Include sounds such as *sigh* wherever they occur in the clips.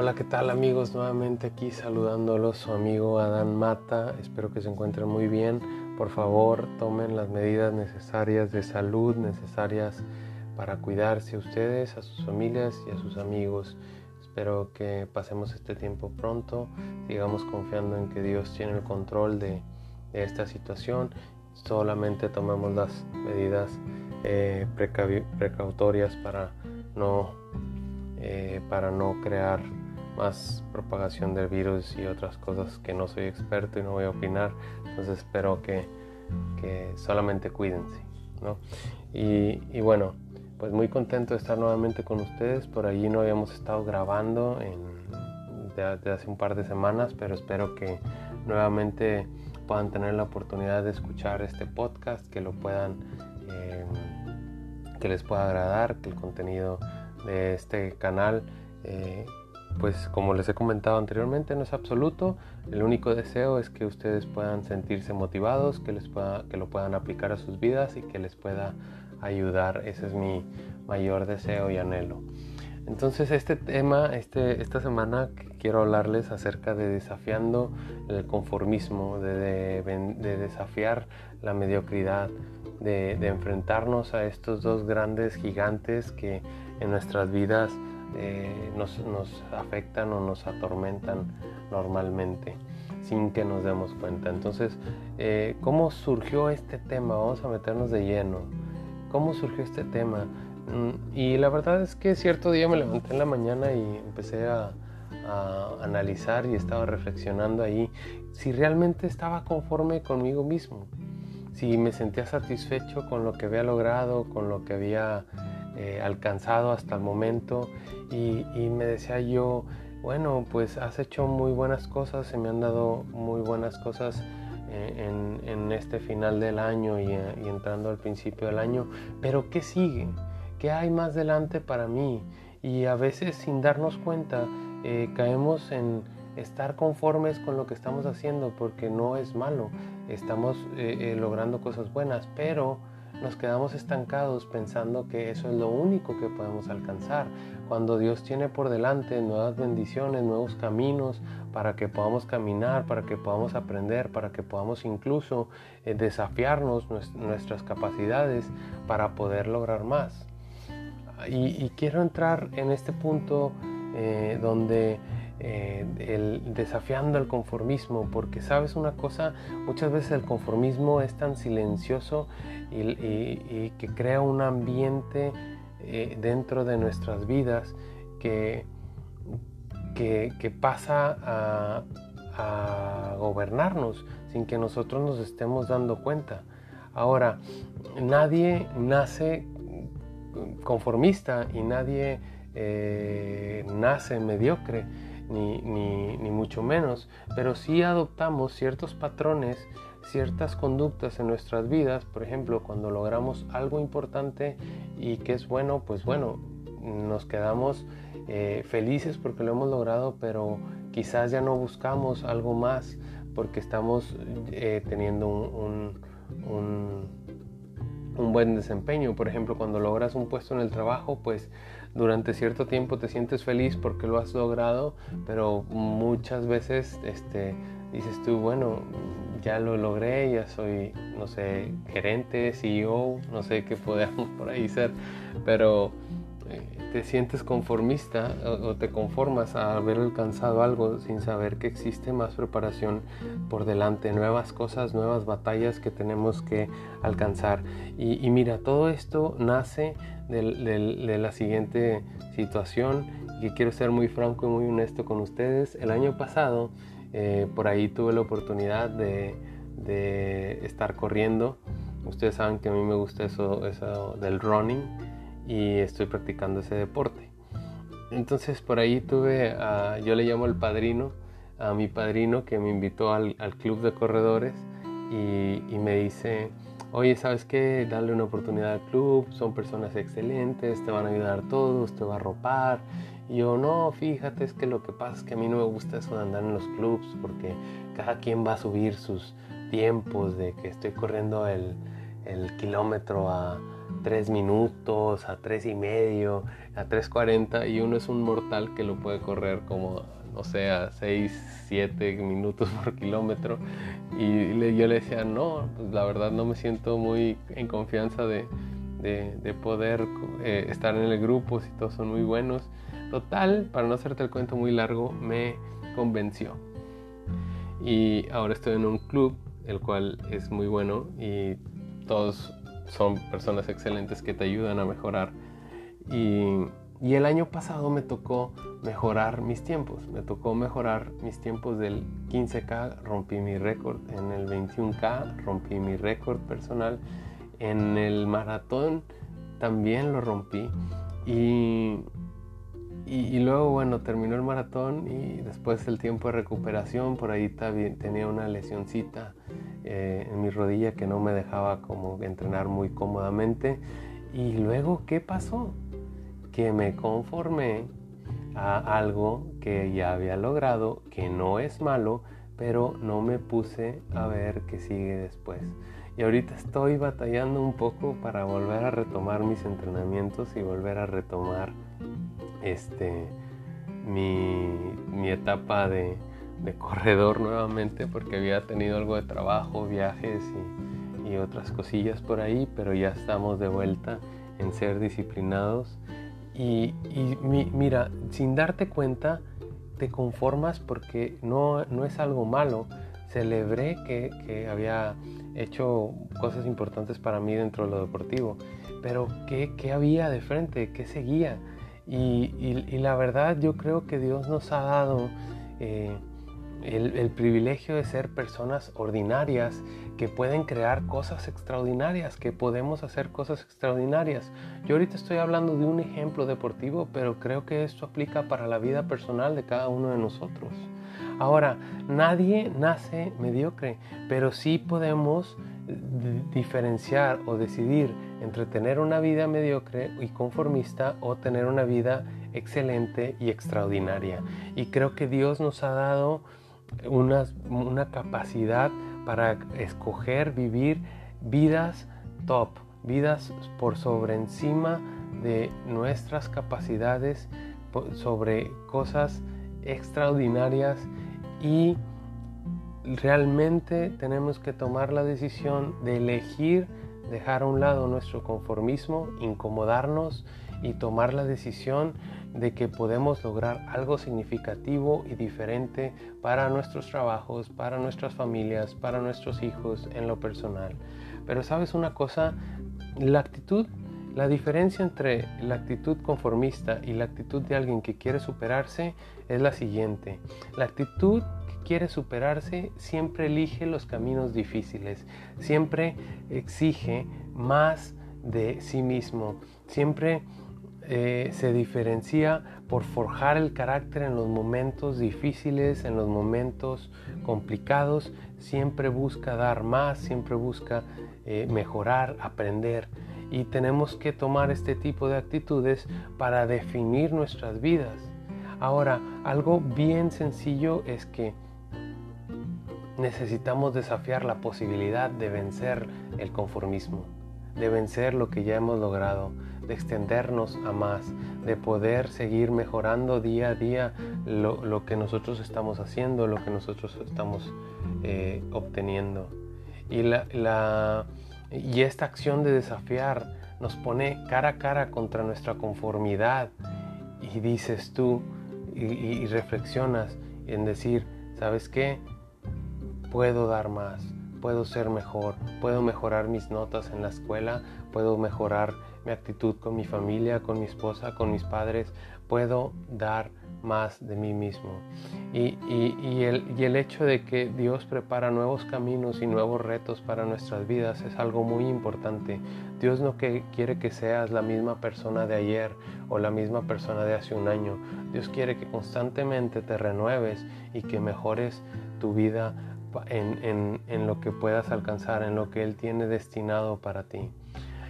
Hola, ¿qué tal amigos? Nuevamente aquí saludándolos su amigo Adán Mata. Espero que se encuentren muy bien. Por favor, tomen las medidas necesarias de salud, necesarias para cuidarse a ustedes, a sus familias y a sus amigos. Espero que pasemos este tiempo pronto, sigamos confiando en que Dios tiene el control de, esta situación. Solamente tomemos las medidas eh, precautorias para no, eh, para no crear más propagación del virus y otras cosas que no soy experto y no voy a opinar. Entonces espero que, que solamente cuídense. ¿no? Y, y, bueno, pues muy contento de estar nuevamente con ustedes. Por allí no habíamos estado grabando en, de, hace un par de semanas, pero espero que nuevamente puedan tener la oportunidad de escuchar este podcast, que lo puedan, eh, que les pueda agradar, que el contenido de este canal eh, pues como les he comentado anteriormente, no es absoluto. El único deseo es que ustedes puedan sentirse motivados, que, les pueda, que lo puedan aplicar a sus vidas y que les pueda ayudar. Ese es mi mayor deseo y anhelo. Entonces este tema, este, esta semana quiero hablarles acerca de desafiando el conformismo, de, desafiar la mediocridad, de, de enfrentarnos a estos dos grandes gigantes que en nuestras vidas eh, nos, afectan o nos atormentan normalmente sin que nos demos cuenta. Entonces, eh, ¿cómo surgió este tema? Vamos a meternos de lleno. ¿Cómo surgió este tema? Mm, y la verdad es que cierto día me levanté en la mañana y empecé a, a analizar y estaba reflexionando ahí si realmente estaba conforme conmigo mismo, si me sentía satisfecho con lo que había logrado, con lo que había eh, alcanzado hasta el momento y, me decía yo, bueno, pues has hecho muy buenas cosas, se me han dado muy buenas cosas eh, en, este final del año y, entrando al principio del año, pero ¿qué sigue? ¿Qué hay más delante para mí? Y a veces sin darnos cuenta eh, caemos en estar conformes con lo que estamos haciendo porque no es malo, estamos logrando cosas buenas, pero nos quedamos estancados pensando que eso es lo único que podemos alcanzar, cuando Dios tiene por delante nuevas bendiciones, nuevos caminos para que podamos caminar, para que podamos aprender, para que podamos incluso eh, desafiarnos nuestras capacidades para poder lograr más. Y, quiero entrar en este punto eh, donde eh, el, desafiando el conformismo, porque sabes una cosa, muchas veces el conformismo es tan silencioso y, que crea un ambiente eh, dentro de nuestras vidas que, que, pasa a, gobernarnos sin que nosotros nos estemos dando cuenta. Ahora, nadie nace conformista y nadie eh, nace mediocre ni, mucho menos, pero sí adoptamos ciertos patrones, ciertas conductas en nuestras vidas, por ejemplo, cuando logramos algo importante y que es bueno, pues bueno, nos quedamos eh, felices porque lo hemos logrado, pero quizás ya no buscamos algo más porque estamos eh, teniendo un, un buen desempeño. Por ejemplo, cuando logras un puesto en el trabajo, pues durante cierto tiempo te sientes feliz porque lo has logrado, pero muchas veces este, dices tú, bueno, ya lo logré, ya soy, no sé, gerente, CEO, no sé qué podemos *laughs* por ahí ser, pero eh, te sientes conformista o, te conformas a haber alcanzado algo sin saber que existe más preparación por delante, nuevas cosas, nuevas batallas que tenemos que alcanzar. Y, y mira, todo esto nace de, la siguiente situación y quiero ser muy franco y muy honesto con ustedes. El año pasado eh, por ahí tuve la oportunidad de, estar corriendo. Ustedes saben que a mí me gusta eso, eso del running y estoy practicando ese deporte. Entonces por ahí tuve, yo le llamo el padrino, a mi padrino que me invitó al, club de corredores y, y me dice, oye, ¿sabes qué? Darle una oportunidad al club, son personas excelentes, te van a ayudar todos, te va a arropar. Y yo, no, fíjate, es que lo que pasa es que a mí no me gusta eso de andar en los clubs porque cada quien va a subir sus tiempos de que estoy corriendo el, el kilómetro a 3 minutos, a 3 y medio, a 3.40 y uno es un mortal que lo puede correr como, no sé, a 6, 7 minutos *laughs* por kilómetro. Y yo le decía, no, pues la verdad no me siento muy en confianza de, de, poder eh, estar en el grupo si todos son muy buenos. Total, para no hacerte el cuento muy largo, me convenció. Y ahora estoy en un club, el cual es muy bueno y todos son personas excelentes que te ayudan a mejorar. Y, y el año pasado me tocó mejorar mis tiempos. Me tocó mejorar mis tiempos del 15K, rompí mi récord. En el 21K rompí mi récord personal. En el maratón también lo rompí. Y, y, luego, bueno, terminó el maratón y después el tiempo de recuperación, por ahí tenía una lesioncita eh, en mi rodilla que no me dejaba como entrenar muy cómodamente. Y luego, ¿qué pasó? Me conformé a algo que ya había logrado, que no es malo, pero no me puse a ver qué sigue después. Y ahorita estoy batallando un poco para volver a retomar mis entrenamientos y volver a retomar este, mi, etapa de, corredor nuevamente porque había tenido algo de trabajo, viajes y, otras cosillas por ahí, pero ya estamos de vuelta en ser disciplinados. Y, mira, sin darte cuenta, te conformas porque no, no es algo malo. Celebré que, había hecho cosas importantes para mí dentro de lo deportivo, pero ¿qué, qué había de frente? ¿Qué seguía? Y, la verdad yo creo que Dios nos ha dado eh, el, privilegio de ser personas ordinarias que pueden crear cosas extraordinarias, que podemos hacer cosas extraordinarias. Yo ahorita estoy hablando de un ejemplo deportivo, pero creo que esto aplica para la vida personal de cada uno de nosotros. Ahora, nadie nace mediocre, pero sí podemos diferenciar o decidir entre tener una vida mediocre y conformista o tener una vida excelente y extraordinaria. Y creo que Dios nos ha dado una, una capacidad para escoger vivir vidas top, vidas por sobre encima de nuestras capacidades, sobre cosas extraordinarias y realmente tenemos que tomar la decisión de elegir dejar a un lado nuestro conformismo, incomodarnos y tomar la decisión de que podemos lograr algo significativo y diferente para nuestros trabajos, para nuestras familias, para nuestros hijos en lo personal. Pero sabes una cosa, la actitud, la diferencia entre la actitud conformista y la actitud de alguien que quiere superarse es la siguiente. La actitud quiere superarse siempre elige los caminos difíciles, siempre exige más de sí mismo, siempre eh, se diferencia por forjar el carácter en los momentos difíciles, en los momentos complicados, siempre busca dar más, siempre busca eh, mejorar, aprender. Y tenemos que tomar este tipo de actitudes para definir nuestras vidas. Ahora, algo bien sencillo es que necesitamos desafiar la posibilidad de vencer el conformismo, de vencer lo que ya hemos logrado, de extendernos a más, de poder seguir mejorando día a día lo, que nosotros estamos haciendo, lo que nosotros estamos eh, obteniendo. Y, la, y esta acción de desafiar nos pone cara a cara contra nuestra conformidad y dices tú y, y reflexionas en decir, ¿sabes qué? puedo dar más, puedo ser mejor, puedo mejorar mis notas en la escuela, puedo mejorar mi actitud con mi familia, con mi esposa, con mis padres, puedo dar más de mí mismo. Y, el, hecho de que Dios prepara nuevos caminos y nuevos retos para nuestras vidas es algo muy importante. Dios no quiere que seas la misma persona de ayer o la misma persona de hace un año. Dios quiere que constantemente te renueves y que mejores tu vida en, lo que puedas alcanzar, en lo que Él tiene destinado para ti.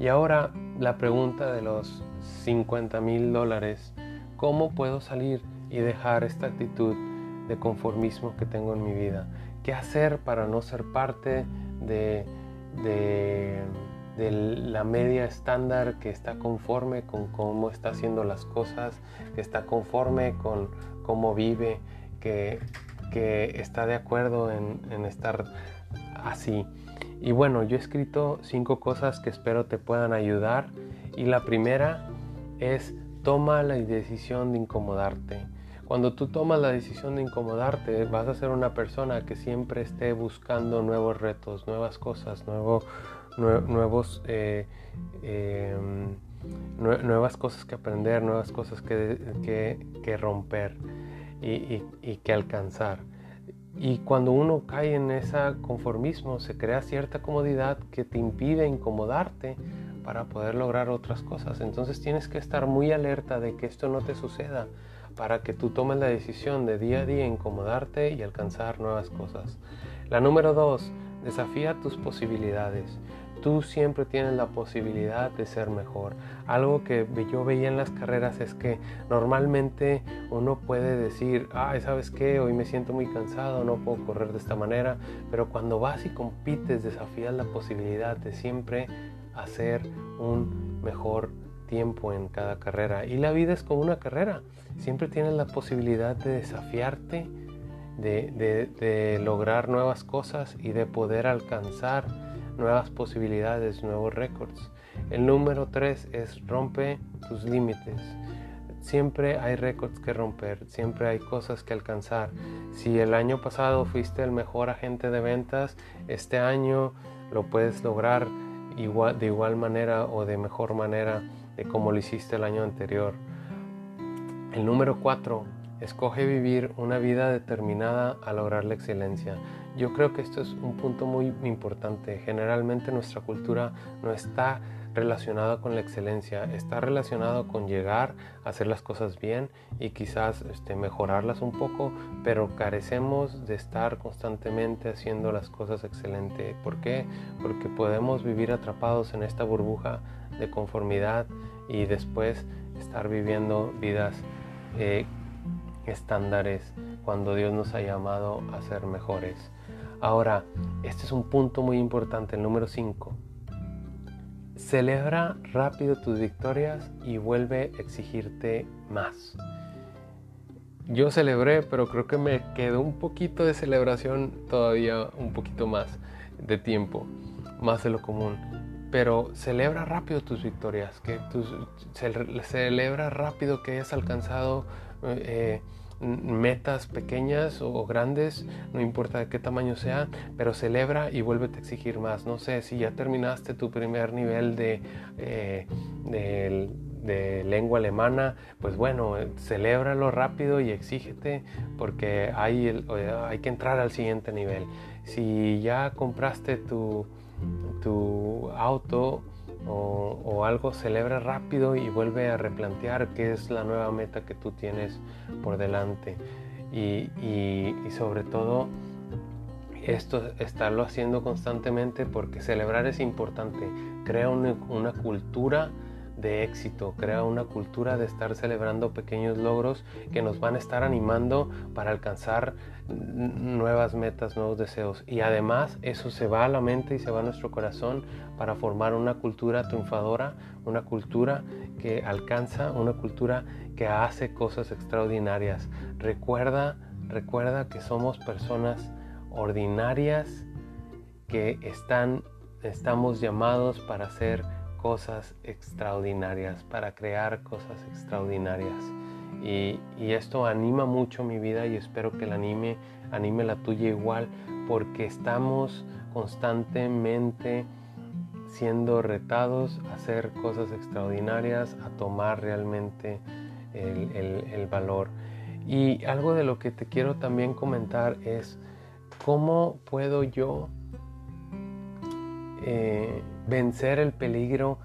Y ahora la pregunta de los 50 mil dólares, ¿cómo puedo salir y dejar esta actitud de conformismo que tengo en mi vida? ¿Qué hacer para no ser parte de, de de la media estándar que está conforme con cómo está haciendo las cosas, que está conforme con cómo vive, que, está de acuerdo en, en estar así. Y bueno, yo he escrito cinco cosas que espero te puedan ayudar. Y la primera es toma la decisión de incomodarte. Cuando tú tomas la decisión de incomodarte, vas a ser una persona que siempre esté buscando nuevos retos, nuevas cosas, nuevo, nuevos, eh, em, nuevas cosas que aprender, nuevas cosas que, que, romper y, que alcanzar. Y cuando uno cae en ese conformismo, se crea cierta comodidad que te impide incomodarte para poder lograr otras cosas. Entonces tienes que estar muy alerta de que esto no te suceda para que tú tomes la decisión de día a día incomodarte y alcanzar nuevas cosas. La número dos, desafía tus posibilidades. Tú siempre tienes la posibilidad de ser mejor. Algo que yo veía en las carreras es que normalmente uno puede decir, ay, ¿sabes qué? Hoy me siento muy cansado, no puedo correr de esta manera. Pero cuando vas y compites, desafías la posibilidad de siempre hacer un mejor tiempo en cada carrera. Y la vida es como una carrera. Siempre tienes la posibilidad de desafiarte, de, lograr nuevas cosas y de poder alcanzar nuevas posibilidades, nuevos récords. El número tres es rompe tus límites. Siempre hay récords que romper, siempre hay cosas que alcanzar. Si el año pasado fuiste el mejor agente de ventas, este año lo puedes lograr igual, de igual manera o de mejor manera de como lo hiciste el año anterior. El número 4. Escoge vivir una vida determinada a lograr la excelencia. Yo creo que esto es un punto muy importante. Generalmente nuestra cultura no está relacionada con la excelencia, está relacionado con llegar a hacer las cosas bien y quizás este, mejorarlas un poco, pero carecemos de estar constantemente haciendo las cosas excelente. ¿Por qué? Porque podemos vivir atrapados en esta burbuja de conformidad y después estar viviendo vidas eh, estándares cuando Dios nos ha llamado a ser mejores. Ahora, este es un punto muy importante, el número 5. Celebra rápido tus victorias y vuelve a exigirte más. Yo celebré, pero creo que me quedó un poquito de celebración todavía, un poquito más de tiempo, más de lo común. Pero celebra rápido tus victorias, que celebra rápido que hayas alcanzado eh, metas pequeñas o grandes, no importa de qué tamaño sea, pero celebra y vuélvete a exigir más. No sé, si ya terminaste tu primer nivel de, eh, de, lengua alemana, pues bueno, celébralo rápido y exígete porque hay, hay que entrar al siguiente nivel. Si ya compraste tu, tu auto, o, algo, celebra rápido y vuelve a replantear qué es la nueva meta que tú tienes por delante. Y, sobre todo, esto estarlo haciendo constantemente porque celebrar es importante. Crea una cultura de éxito, crea una cultura de estar celebrando pequeños logros que nos van a estar animando para alcanzar nuevas metas, nuevos deseos. Y además eso se va a la mente y se va a nuestro corazón para formar una cultura triunfadora, una cultura que alcanza, una cultura que hace cosas extraordinarias. Recuerda, recuerda que somos personas ordinarias que están, estamos llamados para ser cosas extraordinarias, para crear cosas extraordinarias. Y, esto anima mucho mi vida y espero que la anime, anime la tuya igual, porque estamos constantemente siendo retados a hacer cosas extraordinarias, a tomar realmente el, valor. Y algo de lo que te quiero también comentar es cómo puedo yo eh, vencer el peligro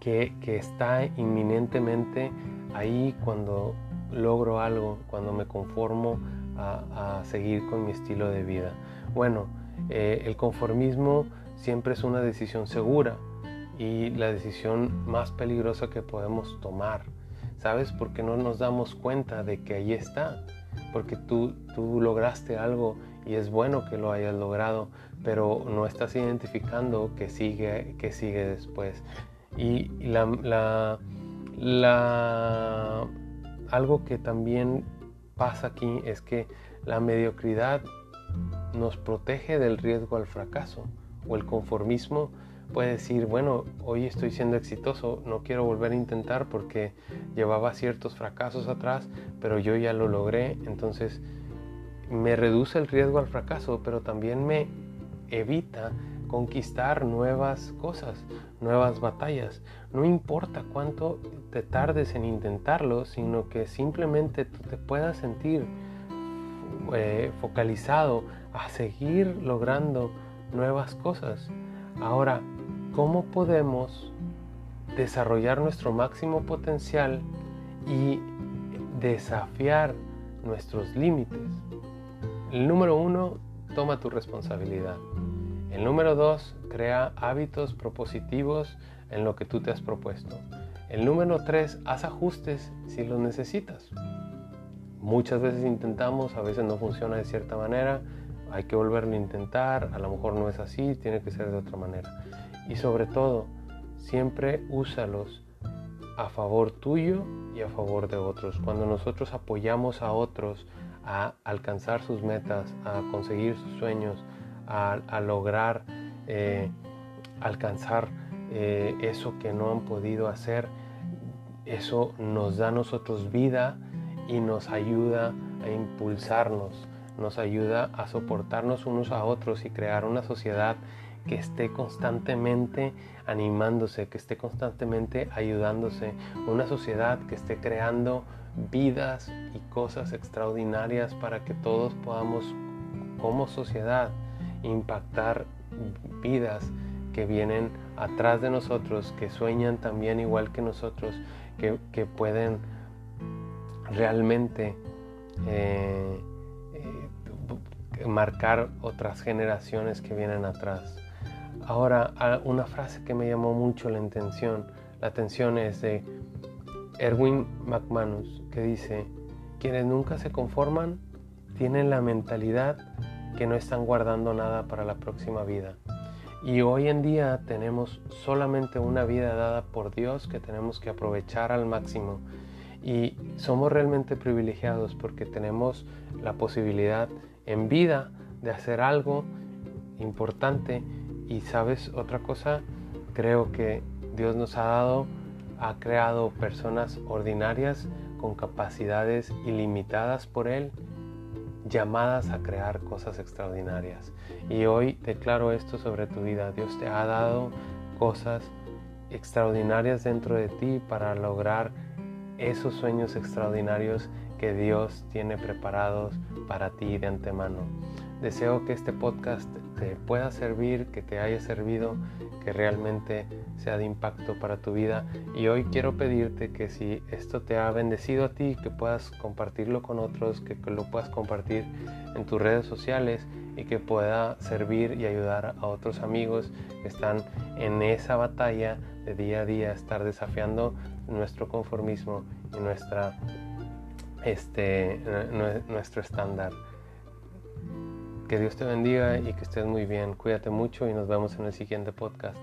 que, está inminentemente ahí cuando logro algo, cuando me conformo a, seguir con mi estilo de vida. Bueno, eh, el conformismo siempre es una decisión segura y la decisión más peligrosa que podemos tomar. ¿Sabes? Porque no nos damos cuenta de que ahí está. Porque tú, tú lograste algo y es bueno que lo hayas logrado, pero no estás identificando que sigue, que sigue después. Y la, la, algo que también pasa aquí es que la mediocridad nos protege del riesgo al fracaso o el conformismo puede decir, bueno, hoy estoy siendo exitoso, no quiero volver a intentar porque llevaba ciertos fracasos atrás, pero yo ya lo logré, entonces me reduce el riesgo al fracaso, pero también me evita conquistar nuevas cosas, nuevas batallas. No importa cuánto te tardes en intentarlo, sino que simplemente tú te puedas sentir eh, focalizado a seguir logrando nuevas cosas. Ahora, ¿cómo podemos desarrollar nuestro máximo potencial y desafiar nuestros límites? El número uno, toma tu responsabilidad. El número dos, crea hábitos propositivos en lo que tú te has propuesto. El número tres, haz ajustes si los necesitas. Muchas veces intentamos, a veces no funciona de cierta manera, hay que volverlo a intentar, a lo mejor no es así, tiene que ser de otra manera. Y sobre todo, siempre úsalos a favor tuyo y a favor de otros. Cuando nosotros apoyamos a otros a alcanzar sus metas, a conseguir sus sueños, a, lograr eh, alcanzar eh, eso que no han podido hacer, eso nos da a nosotros vida y nos ayuda a impulsarnos, nos ayuda a soportarnos unos a otros y crear una sociedad que esté constantemente animándose, que esté constantemente ayudándose, una sociedad que esté creando vidas y cosas extraordinarias para que todos podamos como sociedad impactar vidas que vienen atrás de nosotros, que sueñan también igual que nosotros, que, pueden realmente eh, eh, marcar otras generaciones que vienen atrás. Ahora, una frase que me llamó mucho la atención, la atención es de Erwin McManus, que dice, quienes nunca se conforman tienen la mentalidad que no están guardando nada para la próxima vida. Y hoy en día tenemos solamente una vida dada por Dios que tenemos que aprovechar al máximo. Y somos realmente privilegiados porque tenemos la posibilidad en vida de hacer algo importante. Y sabes otra cosa, creo que Dios nos ha dado ha creado personas ordinarias con capacidades ilimitadas por Él, llamadas a crear cosas extraordinarias. Y hoy declaro esto sobre tu vida. Dios te ha dado cosas extraordinarias dentro de ti para lograr esos sueños extraordinarios que Dios tiene preparados para ti de antemano. Deseo que este podcast te pueda servir, que te haya servido, que realmente sea de impacto para tu vida. Y hoy quiero pedirte que si esto te ha bendecido a ti, que puedas compartirlo con otros, que, lo puedas compartir en tus redes sociales y que pueda servir y ayudar a otros amigos que están en esa batalla de día a día, estar desafiando nuestro conformismo y nuestra, este, nuestro estándar. Que Dios te bendiga y que estés muy bien. Cuídate mucho y nos vemos en el siguiente podcast.